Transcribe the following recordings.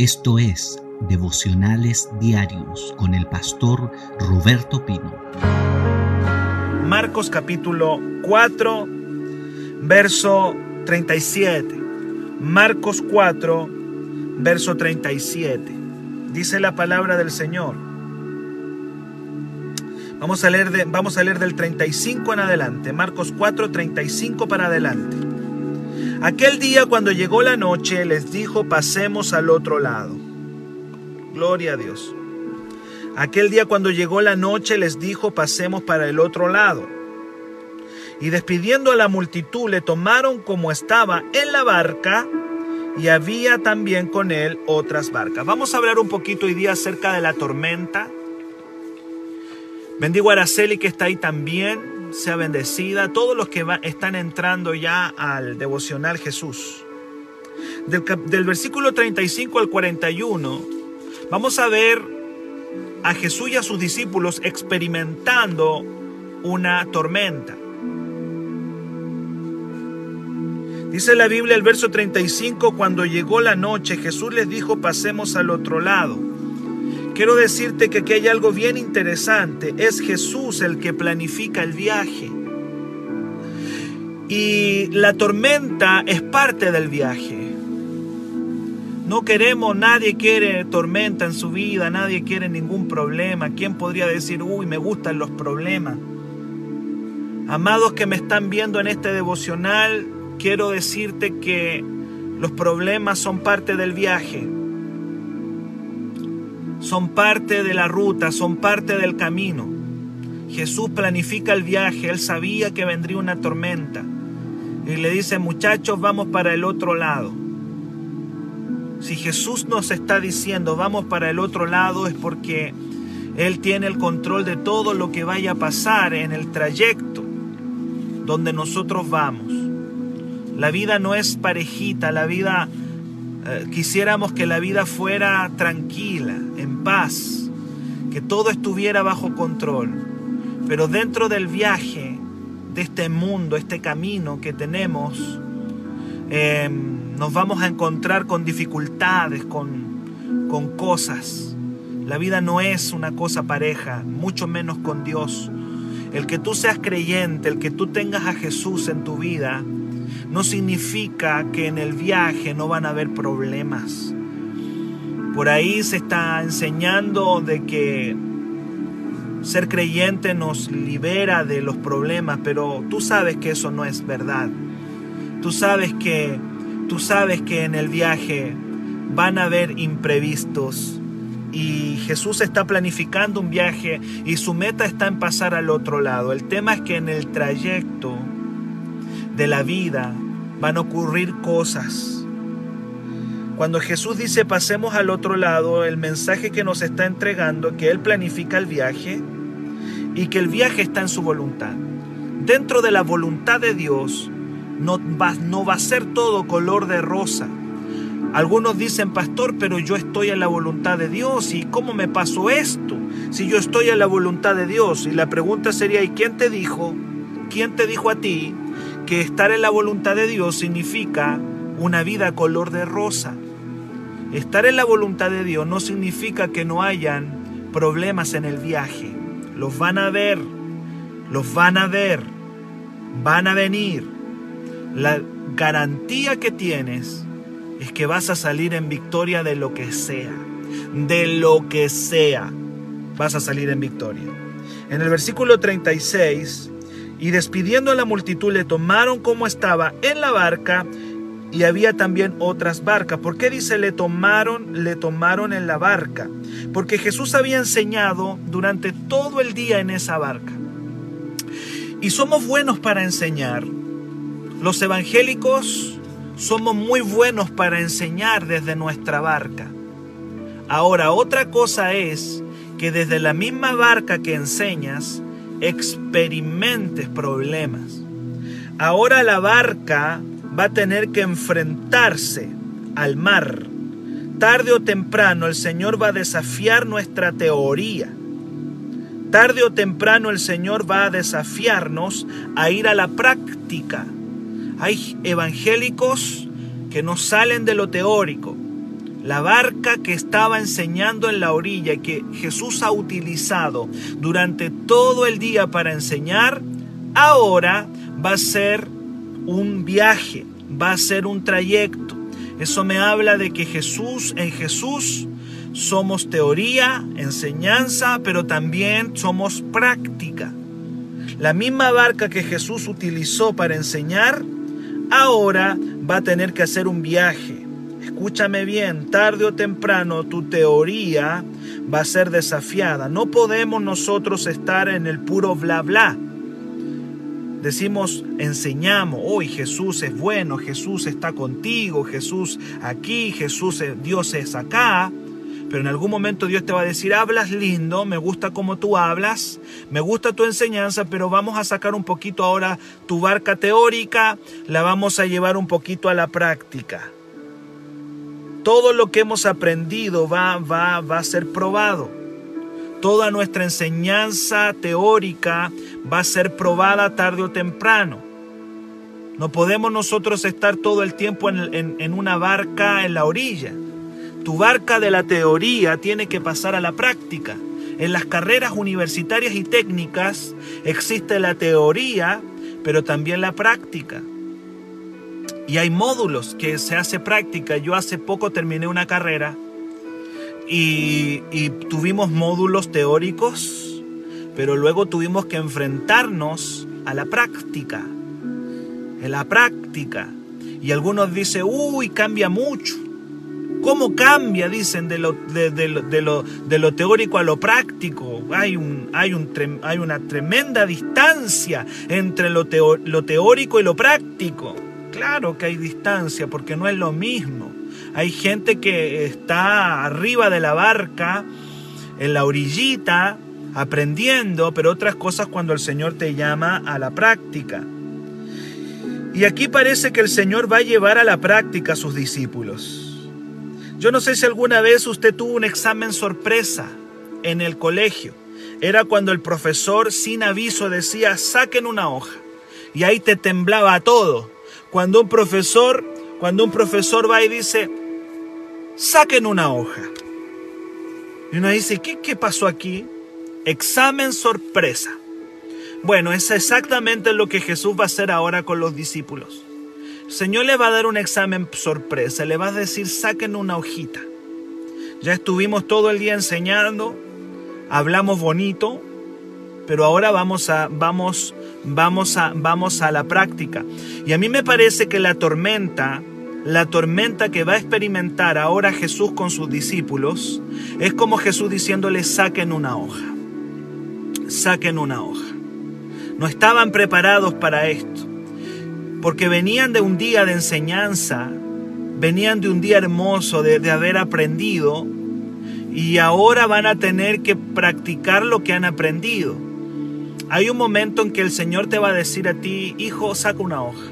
Esto es Devocionales Diarios con el pastor Roberto Pino. Marcos capítulo 4, verso 37. Marcos 4, verso 37. Dice la palabra del Señor. Vamos a leer, de, vamos a leer del 35 en adelante. Marcos 4, 35 para adelante. Aquel día cuando llegó la noche les dijo pasemos al otro lado. Gloria a Dios. Aquel día cuando llegó la noche les dijo pasemos para el otro lado. Y despidiendo a la multitud le tomaron como estaba en la barca y había también con él otras barcas. Vamos a hablar un poquito hoy día acerca de la tormenta. Bendigo a Araceli que está ahí también sea bendecida. Todos los que están entrando ya al devocional Jesús. Del, del versículo 35 al 41, vamos a ver a Jesús y a sus discípulos experimentando una tormenta. Dice la Biblia el verso 35, cuando llegó la noche, Jesús les dijo, pasemos al otro lado. Quiero decirte que aquí hay algo bien interesante. Es Jesús el que planifica el viaje. Y la tormenta es parte del viaje. No queremos, nadie quiere tormenta en su vida, nadie quiere ningún problema. ¿Quién podría decir, uy, me gustan los problemas? Amados que me están viendo en este devocional, quiero decirte que los problemas son parte del viaje son parte de la ruta, son parte del camino. Jesús planifica el viaje, él sabía que vendría una tormenta. Y le dice, muchachos, vamos para el otro lado. Si Jesús nos está diciendo, vamos para el otro lado, es porque Él tiene el control de todo lo que vaya a pasar en el trayecto donde nosotros vamos. La vida no es parejita, la vida eh, quisiéramos que la vida fuera tranquila, en paz, que todo estuviera bajo control. Pero dentro del viaje, de este mundo, este camino que tenemos, em, nos vamos a encontrar con dificultades, con, con cosas. La vida no es una cosa pareja, mucho menos con Dios. El que tú seas creyente, el que tú tengas a Jesús en tu vida, no significa que en el viaje no van a haber problemas. Por ahí se está enseñando de que ser creyente nos libera de los problemas, pero tú sabes que eso no es verdad. Tú sabes que tú sabes que en el viaje van a haber imprevistos y Jesús está planificando un viaje y su meta está en pasar al otro lado. El tema es que en el trayecto de la vida van a ocurrir cosas. Cuando Jesús dice pasemos al otro lado, el mensaje que nos está entregando que Él planifica el viaje y que el viaje está en su voluntad. Dentro de la voluntad de Dios no va, no va a ser todo color de rosa. Algunos dicen, pastor, pero yo estoy en la voluntad de Dios. ¿Y cómo me pasó esto? Si yo estoy en la voluntad de Dios. Y la pregunta sería, ¿y quién te dijo? ¿Quién te dijo a ti que estar en la voluntad de Dios significa una vida color de rosa. Estar en la voluntad de Dios no significa que no hayan problemas en el viaje. Los van a ver, los van a ver, van a venir. La garantía que tienes es que vas a salir en victoria de lo que sea. De lo que sea, vas a salir en victoria. En el versículo 36 y despidiendo a la multitud le tomaron como estaba en la barca y había también otras barcas. ¿Por qué dice le tomaron, le tomaron en la barca? Porque Jesús había enseñado durante todo el día en esa barca. Y somos buenos para enseñar. Los evangélicos somos muy buenos para enseñar desde nuestra barca. Ahora, otra cosa es que desde la misma barca que enseñas, experimentes problemas. Ahora la barca va a tener que enfrentarse al mar. Tarde o temprano el Señor va a desafiar nuestra teoría. Tarde o temprano el Señor va a desafiarnos a ir a la práctica. Hay evangélicos que no salen de lo teórico. La barca que estaba enseñando en la orilla y que Jesús ha utilizado durante todo el día para enseñar, ahora va a ser un viaje, va a ser un trayecto. Eso me habla de que Jesús, en Jesús, somos teoría, enseñanza, pero también somos práctica. La misma barca que Jesús utilizó para enseñar, ahora va a tener que hacer un viaje. Escúchame bien, tarde o temprano tu teoría va a ser desafiada. No podemos nosotros estar en el puro bla bla. Decimos, enseñamos, hoy Jesús es bueno, Jesús está contigo, Jesús aquí, Jesús, Dios es acá. Pero en algún momento Dios te va a decir, hablas lindo, me gusta como tú hablas, me gusta tu enseñanza, pero vamos a sacar un poquito ahora tu barca teórica, la vamos a llevar un poquito a la práctica. Todo lo que hemos aprendido va, va, va a ser probado. Toda nuestra enseñanza teórica va a ser probada tarde o temprano. No podemos nosotros estar todo el tiempo en, en una barca en la orilla. Tu barca de la teoría tiene que pasar a la práctica. En las carreras universitarias y técnicas existe la teoría, pero también la práctica. Y hay módulos que se hace práctica. Yo hace poco terminé una carrera y, y, tuvimos módulos teóricos, pero luego tuvimos que enfrentarnos a la práctica. En la práctica. Y algunos dicen, uy, cambia mucho. ¿Cómo cambia, dicen, de lo, de, de, lo, de lo, teórico a lo práctico? Hay, un, hay, un, hay una tremenda distancia entre lo, teo, lo teórico y lo práctico. Claro que hay distancia porque no es lo mismo. Hay gente que está arriba de la barca, en la orillita, aprendiendo, pero otras cosas cuando el Señor te llama a la práctica. Y aquí parece que el Señor va a llevar a la práctica a sus discípulos. Yo no sé si alguna vez usted tuvo un examen sorpresa en el colegio. Era cuando el profesor sin aviso decía, saquen una hoja. Y ahí te temblaba todo. Cuando un profesor, cuando un profesor va y dice, saquen una hoja. Y uno dice, ¿qué, pasó aquí? Examen sorpresa. Bueno, es exactamente lo que Jesús va a hacer ahora con los discípulos. Señor le va a dar un examen sorpresa, le va a decir, saquen una hojita. Ya estuvimos todo el día enseñando, hablamos bonito, pero ahora vamos a, vamos, vamos a, vamos a la práctica. Y a mí me parece que la tormenta, la tormenta que va a experimentar ahora Jesús con sus discípulos, es como Jesús diciéndole, saquen una hoja, saquen una hoja. No estaban preparados para esto porque venían de un día de enseñanza, venían de un día hermoso de, de, haber aprendido y ahora van a tener que practicar lo que han aprendido. Hay un momento en que el Señor te va a decir a ti, hijo, saca una hoja,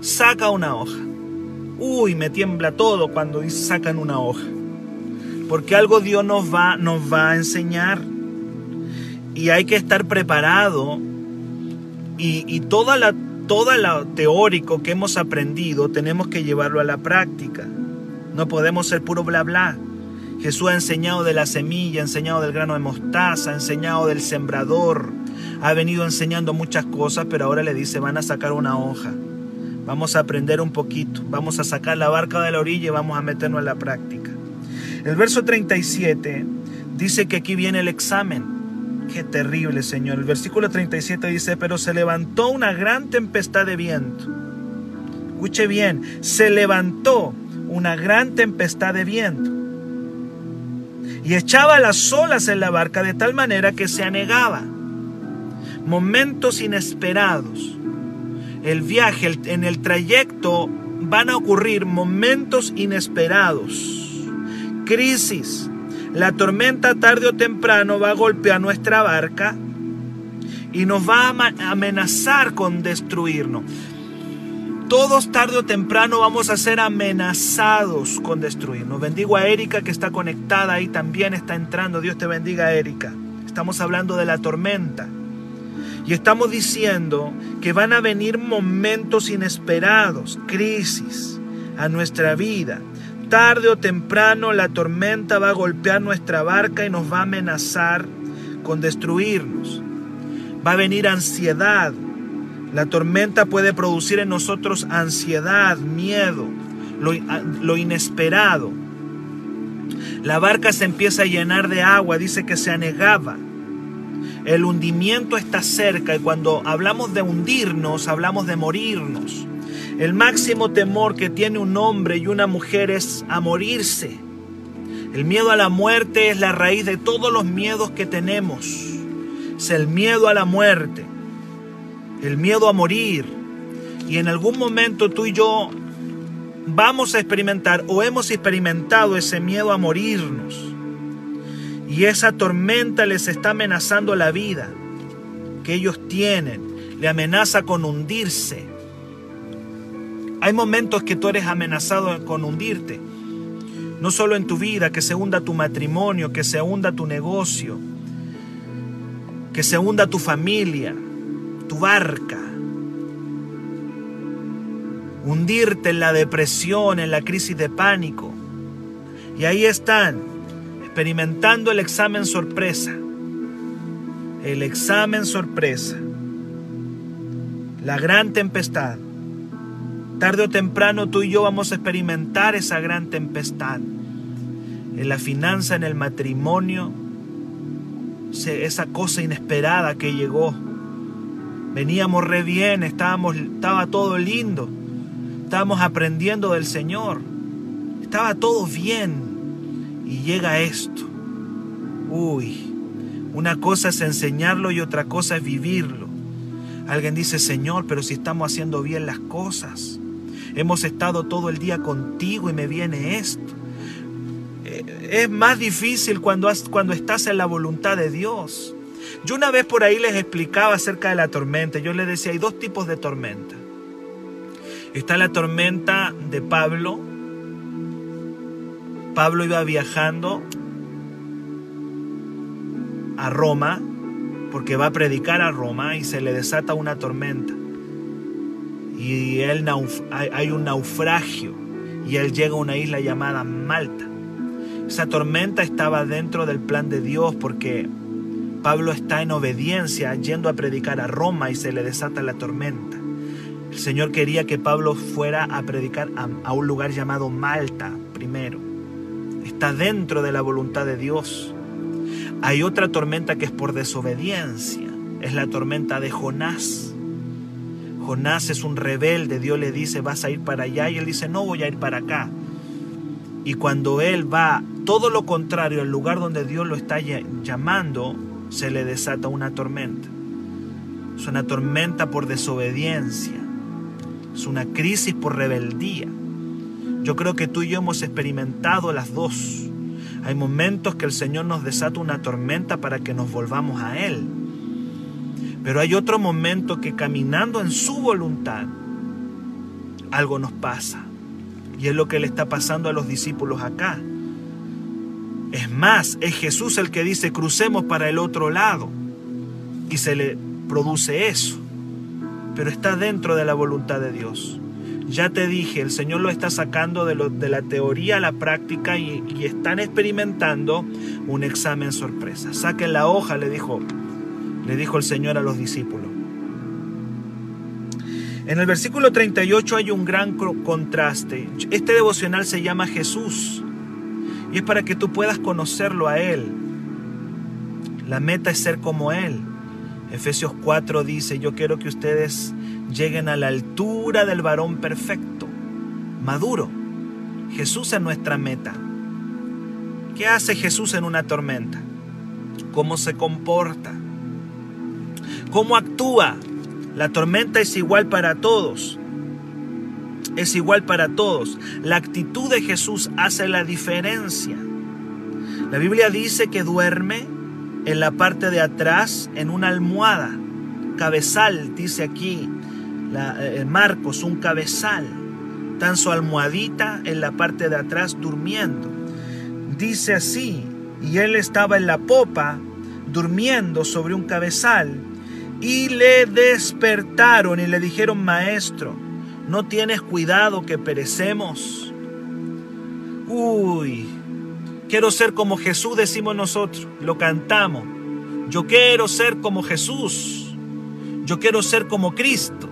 saca una hoja. Uy, me tiembla todo cuando dice sacan una hoja, porque algo Dios nos va, nos va a enseñar y hay que estar preparado y, y toda la todo lo teórico que hemos aprendido tenemos que llevarlo a la práctica. No podemos ser puro bla bla. Jesús ha enseñado de la semilla, ha enseñado del grano de mostaza, ha enseñado del sembrador, ha venido enseñando muchas cosas, pero ahora le dice, van a sacar una hoja. Vamos a aprender un poquito, vamos a sacar la barca de la orilla y vamos a meternos en la práctica. El verso 37 dice que aquí viene el examen. Qué terrible, Señor. El versículo 37 dice, pero se levantó una gran tempestad de viento. Escuche bien, se levantó una gran tempestad de viento. Y echaba las olas en la barca de tal manera que se anegaba. Momentos inesperados. El viaje, en el trayecto van a ocurrir momentos inesperados. Crisis, la tormenta tarde o temprano va a golpear nuestra barca y nos va a amenazar con destruirnos. Todos tarde o temprano vamos a ser amenazados con destruirnos. Bendigo a Erika que está conectada ahí, también está entrando. Dios te bendiga, Erika. Estamos hablando de la tormenta. Y estamos diciendo que van a venir momentos inesperados, crisis a nuestra vida tarde o temprano la tormenta va a golpear nuestra barca y nos va a amenazar con destruirnos. Va a venir ansiedad. La tormenta puede producir en nosotros ansiedad, miedo, lo, lo inesperado. La barca se empieza a llenar de agua, dice que se anegaba. El hundimiento está cerca y cuando hablamos de hundirnos, hablamos de morirnos. El máximo temor que tiene un hombre y una mujer es a morirse. El miedo a la muerte es la raíz de todos los miedos que tenemos. Es el miedo a la muerte, el miedo a morir. Y en algún momento tú y yo vamos a experimentar o hemos experimentado ese miedo a morirnos. Y esa tormenta les está amenazando la vida que ellos tienen. Le amenaza con hundirse. Hay momentos que tú eres amenazado con hundirte. No solo en tu vida, que se hunda tu matrimonio, que se hunda tu negocio, que se hunda tu familia, tu barca hundirte en la depresión, en la crisis de pánico. Y ahí están, experimentando el examen sorpresa. El examen sorpresa. La gran tempestad. Tarde o temprano tú y yo vamos a experimentar esa gran tempestad. En la finanza, en el matrimonio, esa cosa inesperada que llegó. Veníamos re bien, estábamos, estaba todo lindo Estábamos aprendiendo del Señor. Estaba todo bien. Y llega esto. Uy, una cosa es enseñarlo y otra cosa es vivirlo. Alguien dice, Señor, pero si estamos haciendo bien las cosas. Hemos estado todo el día contigo y me viene esto. Eh, es más difícil cuando, cuando estás en la voluntad de Dios. Yo una vez por ahí les explicaba acerca de la tormenta. Yo les decía, hay dos tipos de tormenta. Está la tormenta de Pablo. Pablo iba viajando a Roma porque va a predicar a Roma y se le desata una tormenta. Y él hay un naufragio y él llega a una isla llamada Malta. Esa tormenta estaba dentro del plan de Dios porque Pablo está en obediencia yendo a predicar a Roma y se le desata la tormenta. El Señor quería que Pablo fuera a predicar a, un lugar llamado Malta primero. Está dentro de la voluntad de Dios. Hay otra tormenta que es por desobediencia. Es la tormenta de Jonás. Jonás es un rebelde. Dios le dice, vas a ir para allá. Y él dice, no voy a ir para acá. Y cuando él va todo lo contrario al lugar donde Dios lo está llamando, se le desata una tormenta. Es una tormenta por desobediencia es una crisis por rebeldía. Yo creo que tú y yo hemos experimentado las dos. Hay momentos que el Señor nos desata una tormenta para que nos volvamos a Él. Pero hay otro momento que caminando en su voluntad, algo nos pasa. Y es lo que le está pasando a los discípulos acá. Es más, es Jesús el que dice, crucemos para el otro lado. Y se le produce eso pero está dentro de la voluntad de Dios. Ya te dije, el Señor lo está sacando de, lo, de la teoría a la práctica y, están experimentando un examen sorpresa. Saquen la hoja, le dijo, le dijo el Señor a los discípulos. En el versículo 38 hay un gran contraste. Este devocional se llama Jesús y es para que tú puedas conocerlo a Él. La meta es ser como Él. Efesios 4 dice, yo quiero que ustedes lleguen a la altura del varón perfecto, maduro. Jesús es nuestra meta. ¿Qué hace Jesús en una tormenta? ¿Cómo se comporta? ¿Cómo actúa? La tormenta es igual para todos. Es igual para todos. La actitud de Jesús hace la diferencia. La Biblia dice que duerme en la parte de atrás en una almohada. Cabezal, dice aquí eh, Marcos, un cabezal. Tan su almohadita en la parte de atrás durmiendo. Dice así, y él estaba en la popa durmiendo sobre un cabezal y le despertaron y le dijeron, maestro, ¿no tienes cuidado que perecemos? Uy, quiero ser como Jesús, decimos nosotros, lo cantamos. Yo quiero ser como Jesús. Yo quiero ser como Cristo.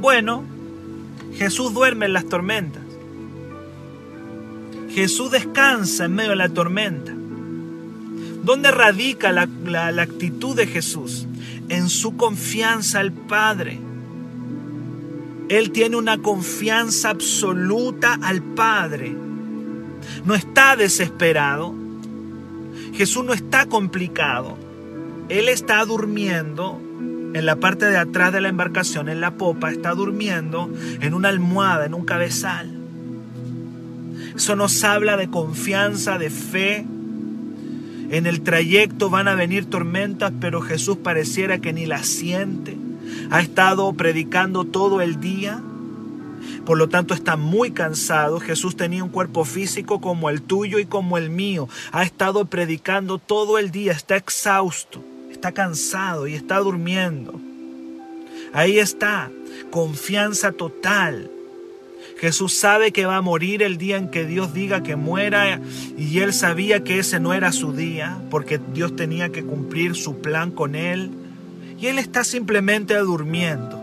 Bueno, Jesús duerme en las tormentas. Jesús descansa en medio de la tormenta. ¿Dónde radica la, la, actitud de Jesús? En su confianza al Padre. Él tiene una confianza absoluta al Padre. No está desesperado. Jesús no está complicado. Él está durmiendo en la parte de atrás de la embarcación, en la popa, está durmiendo en una almohada, en un cabezal. Eso nos habla de confianza, de fe. En el trayecto van a venir tormentas, pero Jesús pareciera que ni las siente. Ha estado predicando todo el día. Por lo tanto está muy cansado. Jesús tenía un cuerpo físico como el tuyo y como el mío. Ha estado predicando todo el día. Está exhausto. Está cansado y está durmiendo. Ahí está. Confianza total. Jesús sabe que va a morir el día en que Dios diga que muera y él sabía que ese no era su día porque Dios tenía que cumplir su plan con él y él está simplemente durmiendo.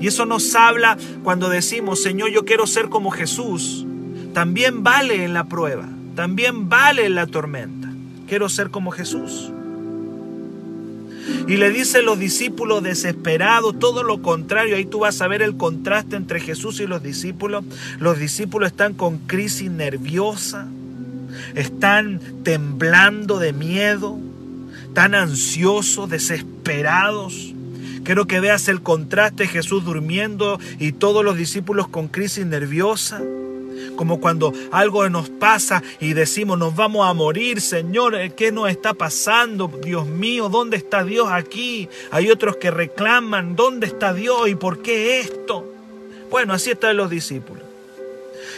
Y eso nos habla cuando decimos, Señor, yo quiero ser como Jesús. También vale en la prueba, también vale en la tormenta. Quiero ser como Jesús. Y le dice los discípulos desesperados todo lo contrario. Ahí tú vas a ver el contraste entre Jesús y los discípulos. Los discípulos están con crisis nerviosa, están temblando de miedo, tan ansiosos, desesperados. Quiero que veas el contraste, Jesús durmiendo y todos los discípulos con crisis nerviosa. Como cuando algo nos pasa y decimos, nos vamos a morir, Señor, eh, ¿qué nos está pasando? Dios mío, ¿dónde está Dios aquí? Hay otros que reclaman, ¿dónde está Dios y por qué esto? Bueno, así están los discípulos.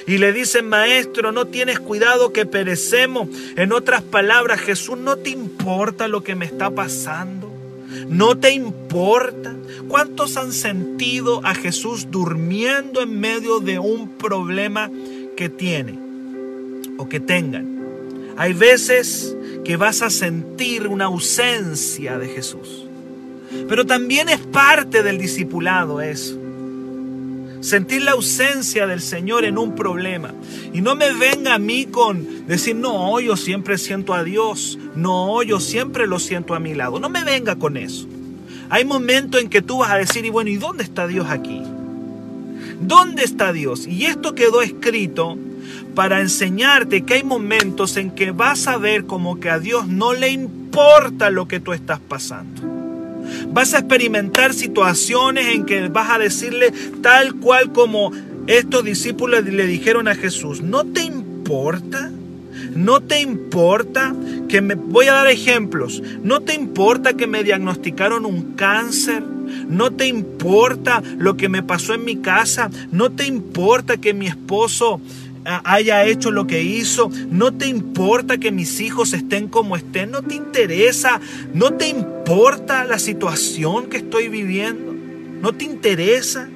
Y le dicen, maestro, no tienes cuidado que perecemos. En otras palabras, Jesús, ¿no te importa lo que me está pasando? ¿No te importa? ¿Cuántos han sentido a Jesús durmiendo en medio de un problema que tiene o que tengan? Hay veces que vas a sentir una ausencia de Jesús. Pero también es parte del discipulado eso. Sentir la ausencia del Señor en un problema. Y no me venga a mí con decir, no, yo siempre siento a Dios. No, yo siempre lo siento a mi lado. No me venga con eso. Hay momentos en que tú vas a decir, y bueno, ¿y dónde está Dios aquí? ¿Dónde está Dios? Y esto quedó escrito para enseñarte que hay momentos en que vas a ver como que a Dios no le importa lo que tú estás pasando. Vas a experimentar situaciones en que vas a decirle tal cual como estos discípulos le dijeron a Jesús, ¿no te importa? ¿No te importa que me... Voy a dar ejemplos. ¿No te importa que me diagnosticaron un cáncer? ¿No te importa lo que me pasó en mi casa? ¿No te importa que mi esposo haya hecho lo que hizo, no te importa que mis hijos estén como estén, no te interesa, no te importa la situación que estoy viviendo, no te interesa.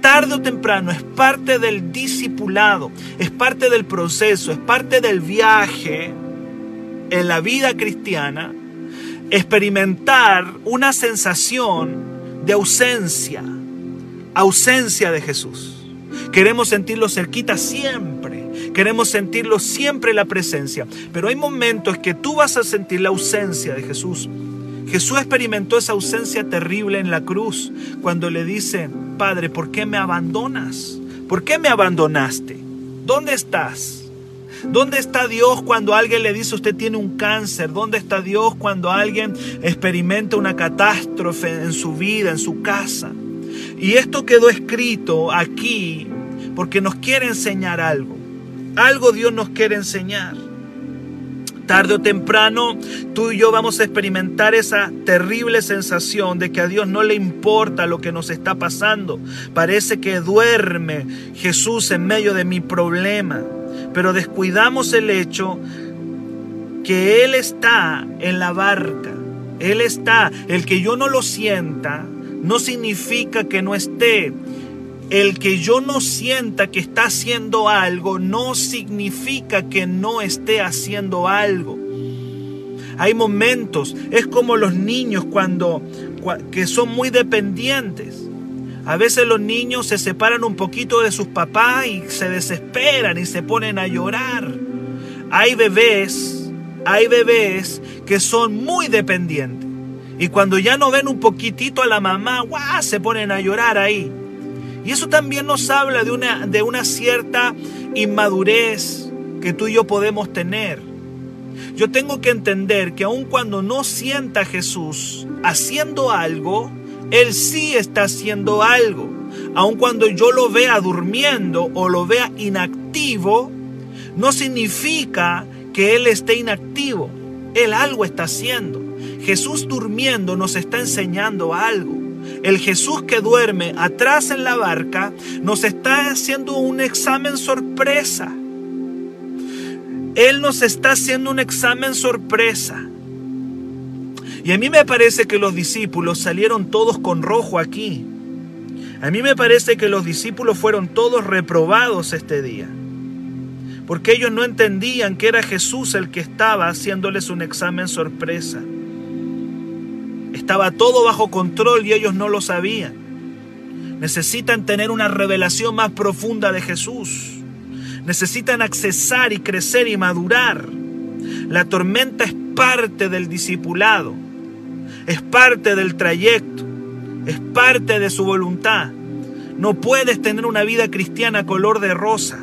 Tarde o temprano es parte del discipulado, es parte del proceso, es parte del viaje en la vida cristiana, experimentar una sensación de ausencia, ausencia de Jesús. Queremos sentirlo cerquita siempre. Queremos sentirlo siempre la presencia. Pero hay momentos que tú vas a sentir la ausencia de Jesús. Jesús experimentó esa ausencia terrible en la cruz cuando le dice, Padre, ¿por qué me abandonas? ¿Por qué me abandonaste? ¿Dónde estás? ¿Dónde está Dios cuando alguien le dice usted tiene un cáncer? ¿Dónde está Dios cuando alguien experimenta una catástrofe en su vida, en su casa? Y esto quedó escrito aquí porque nos quiere enseñar algo. Algo Dios nos quiere enseñar. Tarde o temprano, tú y yo vamos a experimentar esa terrible sensación de que a Dios no le importa lo que nos está pasando. Parece que duerme Jesús en medio de mi problema, pero descuidamos el hecho que Él está en la barca. Él está, el que yo no lo sienta, no significa que no esté el que yo no sienta que está haciendo algo no significa que no esté haciendo algo. Hay momentos, es como los niños cuando que son muy dependientes. A veces los niños se separan un poquito de sus papás y se desesperan y se ponen a llorar. Hay bebés, hay bebés que son muy dependientes. Y cuando ya no ven un poquitito a la mamá, ¡guau! se ponen a llorar ahí. Y eso también nos habla de una, de una cierta inmadurez que tú y yo podemos tener. Yo tengo que entender que aun cuando no sienta a Jesús haciendo algo, Él sí está haciendo algo. Aun cuando yo lo vea durmiendo o lo vea inactivo, no significa que Él esté inactivo. Él algo está haciendo. Jesús durmiendo nos está enseñando algo. El Jesús que duerme atrás en la barca nos está haciendo un examen sorpresa. Él nos está haciendo un examen sorpresa. Y a mí me parece que los discípulos salieron todos con rojo aquí. A mí me parece que los discípulos fueron todos reprobados este día. Porque ellos no entendían que era Jesús el que estaba haciéndoles un examen sorpresa. Estaba todo bajo control y ellos no lo sabían. Necesitan tener una revelación más profunda de Jesús. Necesitan accesar y crecer y madurar. La tormenta es parte del discipulado. Es parte del trayecto. Es parte de su voluntad. No puedes tener una vida cristiana color de rosa.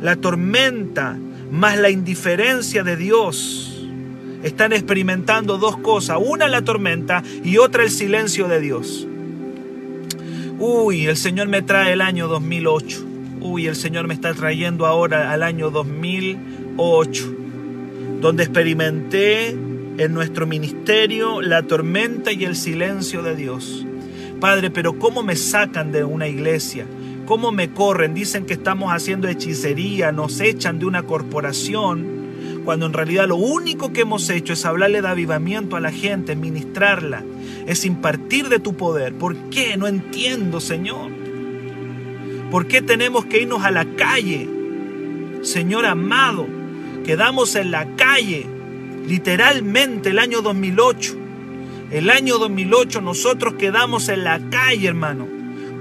La tormenta más la indiferencia de Dios están experimentando dos cosas. Una la tormenta y otra el silencio de Dios. Uy, el Señor me trae el año 2008. Uy, el Señor me está trayendo ahora al año 2008, donde experimenté en nuestro ministerio la tormenta y el silencio de Dios. Padre, pero ¿cómo me sacan de una iglesia? ¿Cómo me corren? Dicen que estamos haciendo hechicería, nos echan de una corporación cuando en realidad lo único que hemos hecho es hablarle de avivamiento a la gente, ministrarla, es impartir de tu poder. ¿Por qué? No entiendo, Señor. ¿Por qué tenemos que irnos a la calle? Señor amado, quedamos en la calle literalmente el año 2008. El año 2008 nosotros quedamos en la calle, hermano,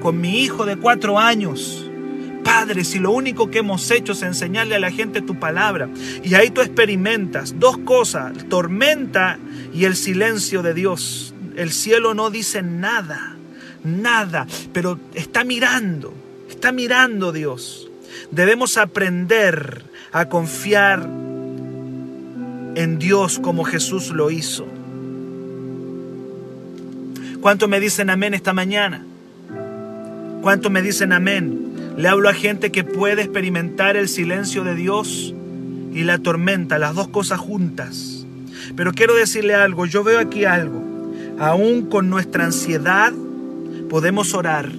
con mi hijo de cuatro años Padre, si lo único que hemos hecho es enseñarle a la gente tu palabra, y ahí tú experimentas dos cosas, tormenta y el silencio de Dios. El cielo no dice nada, nada, pero está mirando, está mirando Dios. Debemos aprender a confiar en Dios como Jesús lo hizo. ¿Cuánto me dicen amén esta mañana? ¿Cuánto me dicen amén? Le hablo a gente que puede experimentar el silencio de Dios y la tormenta, las dos cosas juntas. Pero quiero decirle algo, yo veo aquí algo. Aún con nuestra ansiedad podemos orar.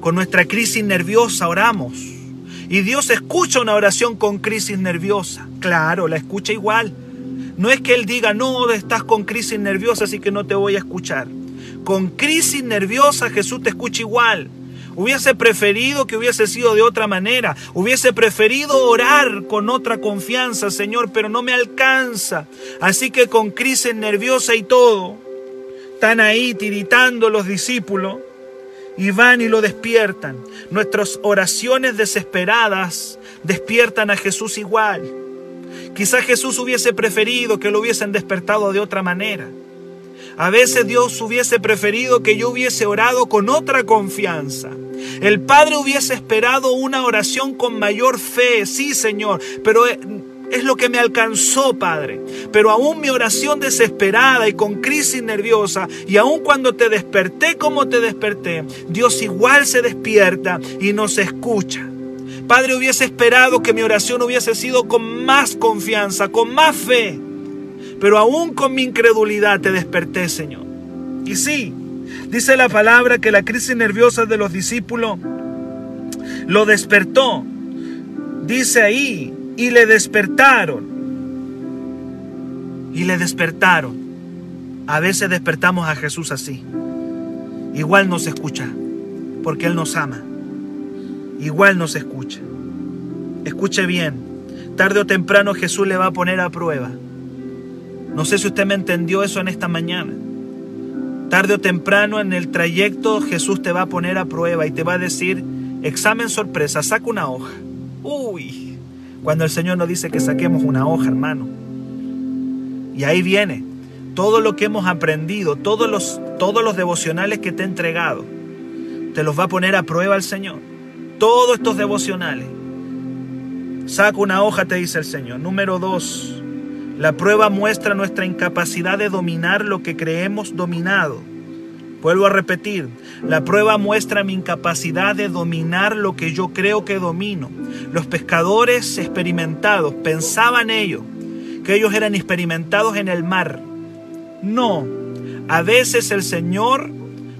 Con nuestra crisis nerviosa oramos. Y Dios escucha una oración con crisis nerviosa. Claro, la escucha igual. No es que Él diga, no, estás con crisis nerviosa, así que no te voy a escuchar. Con crisis nerviosa Jesús te escucha igual. Hubiese preferido que hubiese sido de otra manera. Hubiese preferido orar con otra confianza, Señor, pero no me alcanza. Así que con crisis nerviosa y todo, están ahí tiritando los discípulos y van y lo despiertan. Nuestras oraciones desesperadas despiertan a Jesús igual. Quizás Jesús hubiese preferido que lo hubiesen despertado de otra manera. A veces Dios hubiese preferido que yo hubiese orado con otra confianza. El Padre hubiese esperado una oración con mayor fe, sí Señor, pero es lo que me alcanzó, Padre. Pero aún mi oración desesperada y con crisis nerviosa, y aún cuando te desperté como te desperté, Dios igual se despierta y nos escucha. Padre, hubiese esperado que mi oración hubiese sido con más confianza, con más fe. Pero aún con mi incredulidad te desperté, Señor. Y sí, Dice la palabra que la crisis nerviosa de los discípulos lo despertó. Dice ahí, y le despertaron. Y le despertaron. A veces despertamos a Jesús así. Igual nos escucha, porque Él nos ama. igual no se escucha. Escuche bien, tarde o temprano Jesús le va a poner a prueba. No sé si usted me entendió eso en esta mañana. Tarde o temprano en el trayecto Jesús te va a poner a prueba y te va a decir, examen sorpresa, saca una hoja. Uy, cuando el Señor nos dice que saquemos una hoja, hermano. Y ahí viene todo lo que hemos aprendido, todos los, todos los devocionales que te he entregado, te los va a poner a prueba el Señor. Todos estos devocionales. Saca una hoja, te dice el Señor. Número dos, la prueba muestra nuestra incapacidad de dominar lo que creemos dominado. Vuelvo a repetir, la prueba muestra mi incapacidad de dominar lo que yo creo que domino. Los pescadores experimentados pensaban ellos que ellos eran experimentados en el mar. No, a veces el Señor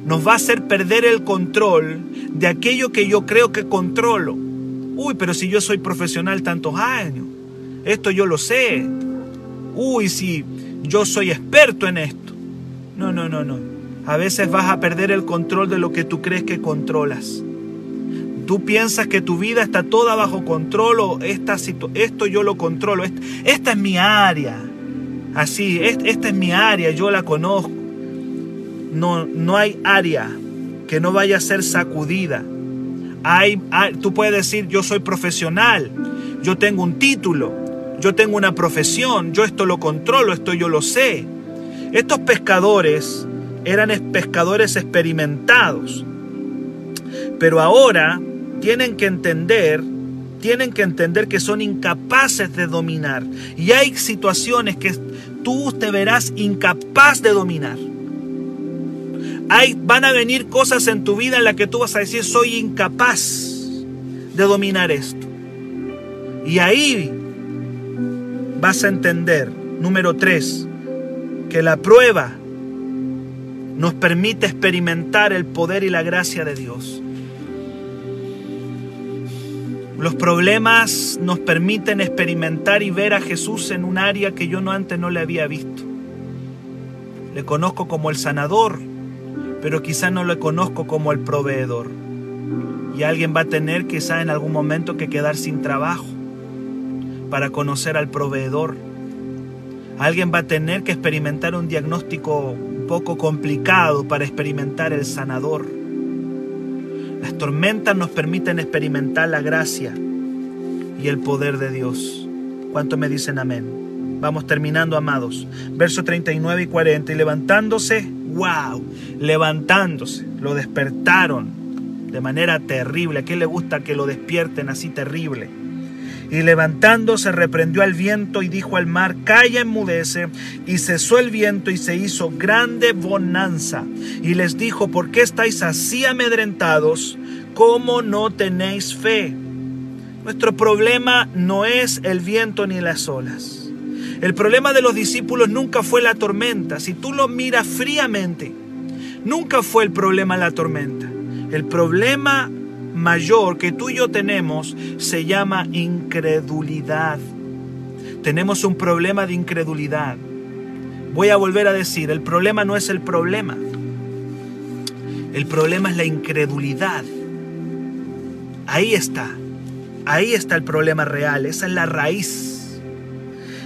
nos va a hacer perder el control de aquello que yo creo que controlo. Uy, pero si yo soy profesional tantos años, esto yo lo sé. Uy, si yo soy experto en esto. No, no, no, no. A veces vas a perder el control de lo que tú crees que controlas. Tú piensas que tu vida está toda bajo control o esta esto yo lo controlo. Esta, es mi área. Así, esta es mi área, yo la conozco. No, no hay área que no vaya a ser sacudida. Hay, tú puedes decir, yo soy profesional, yo tengo un título, yo tengo una profesión, yo esto lo controlo, esto yo lo sé. Estos pescadores eran pescadores experimentados, pero ahora tienen que entender, tienen que entender que son incapaces de dominar. Y hay situaciones que tú te verás incapaz de dominar. Hay, van a venir cosas en tu vida en las que tú vas a decir, soy incapaz de dominar esto. Y ahí vas a entender, número tres, que la prueba nos permite experimentar el poder y la gracia de Dios. Los problemas nos permiten experimentar y ver a Jesús en un área que yo no antes no le había visto. Le conozco como el sanador, pero quizá no le conozco como el proveedor. Y alguien va a tener quizá en algún momento que quedar sin trabajo para conocer al proveedor. Alguien va a tener que experimentar un diagnóstico un poco complicado para experimentar el sanador. Las tormentas nos permiten experimentar la gracia y el poder de Dios. ¿Cuánto me dicen amén? Vamos terminando, amados. Verso 39 y 40. Y levantándose, wow, levantándose, lo despertaron de manera terrible. ¿A quién le gusta que lo despierten así terrible? Y levantándose reprendió al viento y dijo al mar, calla, enmudece. Y cesó el viento y se hizo grande bonanza. Y les dijo, ¿por qué estáis así amedrentados? ¿Cómo no tenéis fe? Nuestro problema no es el viento ni las olas. El problema de los discípulos nunca fue la tormenta. Si tú lo miras fríamente, nunca fue el problema la tormenta. El problema mayor que tú y yo tenemos se llama incredulidad. Tenemos un problema de incredulidad. Voy a volver a decir, el problema no es el problema. El problema es la incredulidad. Ahí está. Ahí está el problema real. Esa es la raíz.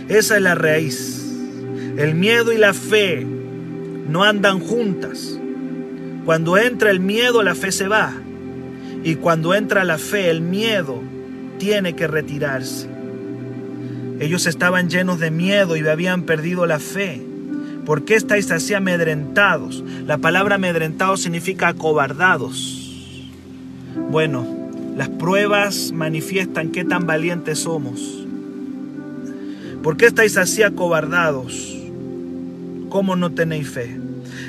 Esa es la raíz. El miedo y la fe no andan juntas. Cuando entra el miedo, la fe se va. Y cuando entra la fe, el miedo tiene que retirarse. Ellos estaban llenos de miedo y habían perdido la fe. ¿Por qué estáis así amedrentados? La palabra amedrentados significa acobardados. Bueno, las pruebas manifiestan qué tan valientes somos. ¿Por qué estáis así acobardados? ¿Cómo no tenéis fe?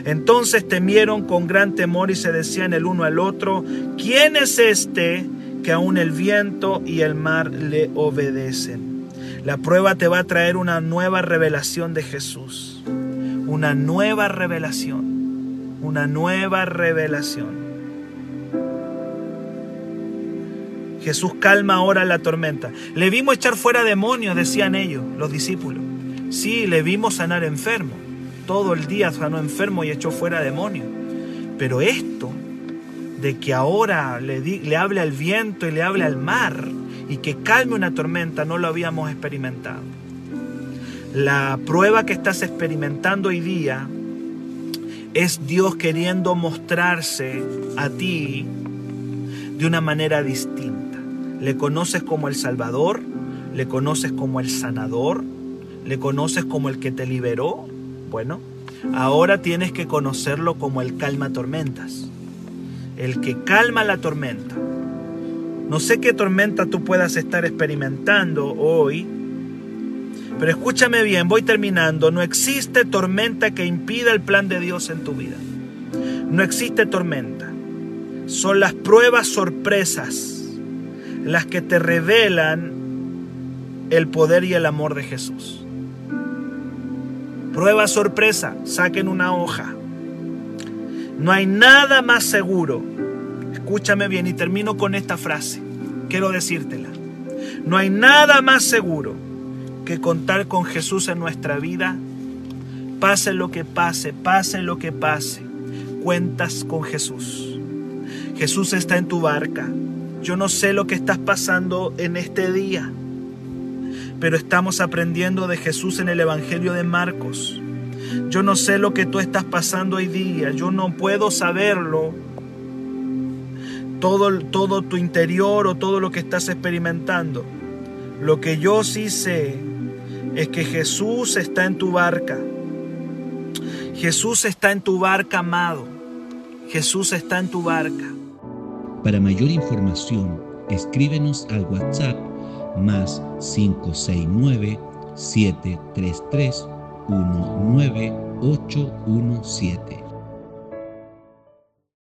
Entonces temieron con gran temor y se decían el uno al otro, ¿quién es este que aún el viento y el mar le obedecen? La prueba te va a traer una nueva revelación de Jesús, una nueva revelación, una nueva revelación. Jesús calma ahora la tormenta. Le vimos echar fuera demonios, decían ellos, los discípulos. Sí, le vimos sanar enfermos todo el día sanó enfermo y echó fuera demonios. Pero esto de que ahora le, le hable al viento y le hable al mar y que calme una tormenta, no lo habíamos experimentado. La prueba que estás experimentando hoy día es Dios queriendo mostrarse a ti de una manera distinta. Le conoces como el Salvador, le conoces como el sanador, le conoces como el que te liberó. Bueno, ahora tienes que conocerlo como el calma tormentas, el que calma la tormenta. No sé qué tormenta tú puedas estar experimentando hoy, pero escúchame bien, voy terminando. No existe tormenta que impida el plan de Dios en tu vida. No existe tormenta. Son las pruebas sorpresas las que te revelan el poder y el amor de Jesús. Prueba sorpresa, saquen una hoja. No hay nada más seguro. Escúchame bien y termino con esta frase. Quiero decírtela. No hay nada más seguro que contar con Jesús en nuestra vida. Pase lo que pase, pase lo que pase, cuentas con Jesús. Jesús está en tu barca. Yo no sé lo que estás pasando en este día, pero estamos aprendiendo de Jesús en el Evangelio de Marcos. Yo no sé lo que tú estás pasando hoy día, yo no puedo saberlo. Todo, todo tu interior o todo lo que estás experimentando. Lo que yo sí sé es que Jesús está en tu barca. Jesús está en tu barca, amado. Jesús está en tu barca. Para mayor información, escríbenos al WhatsApp más 569 733 19817.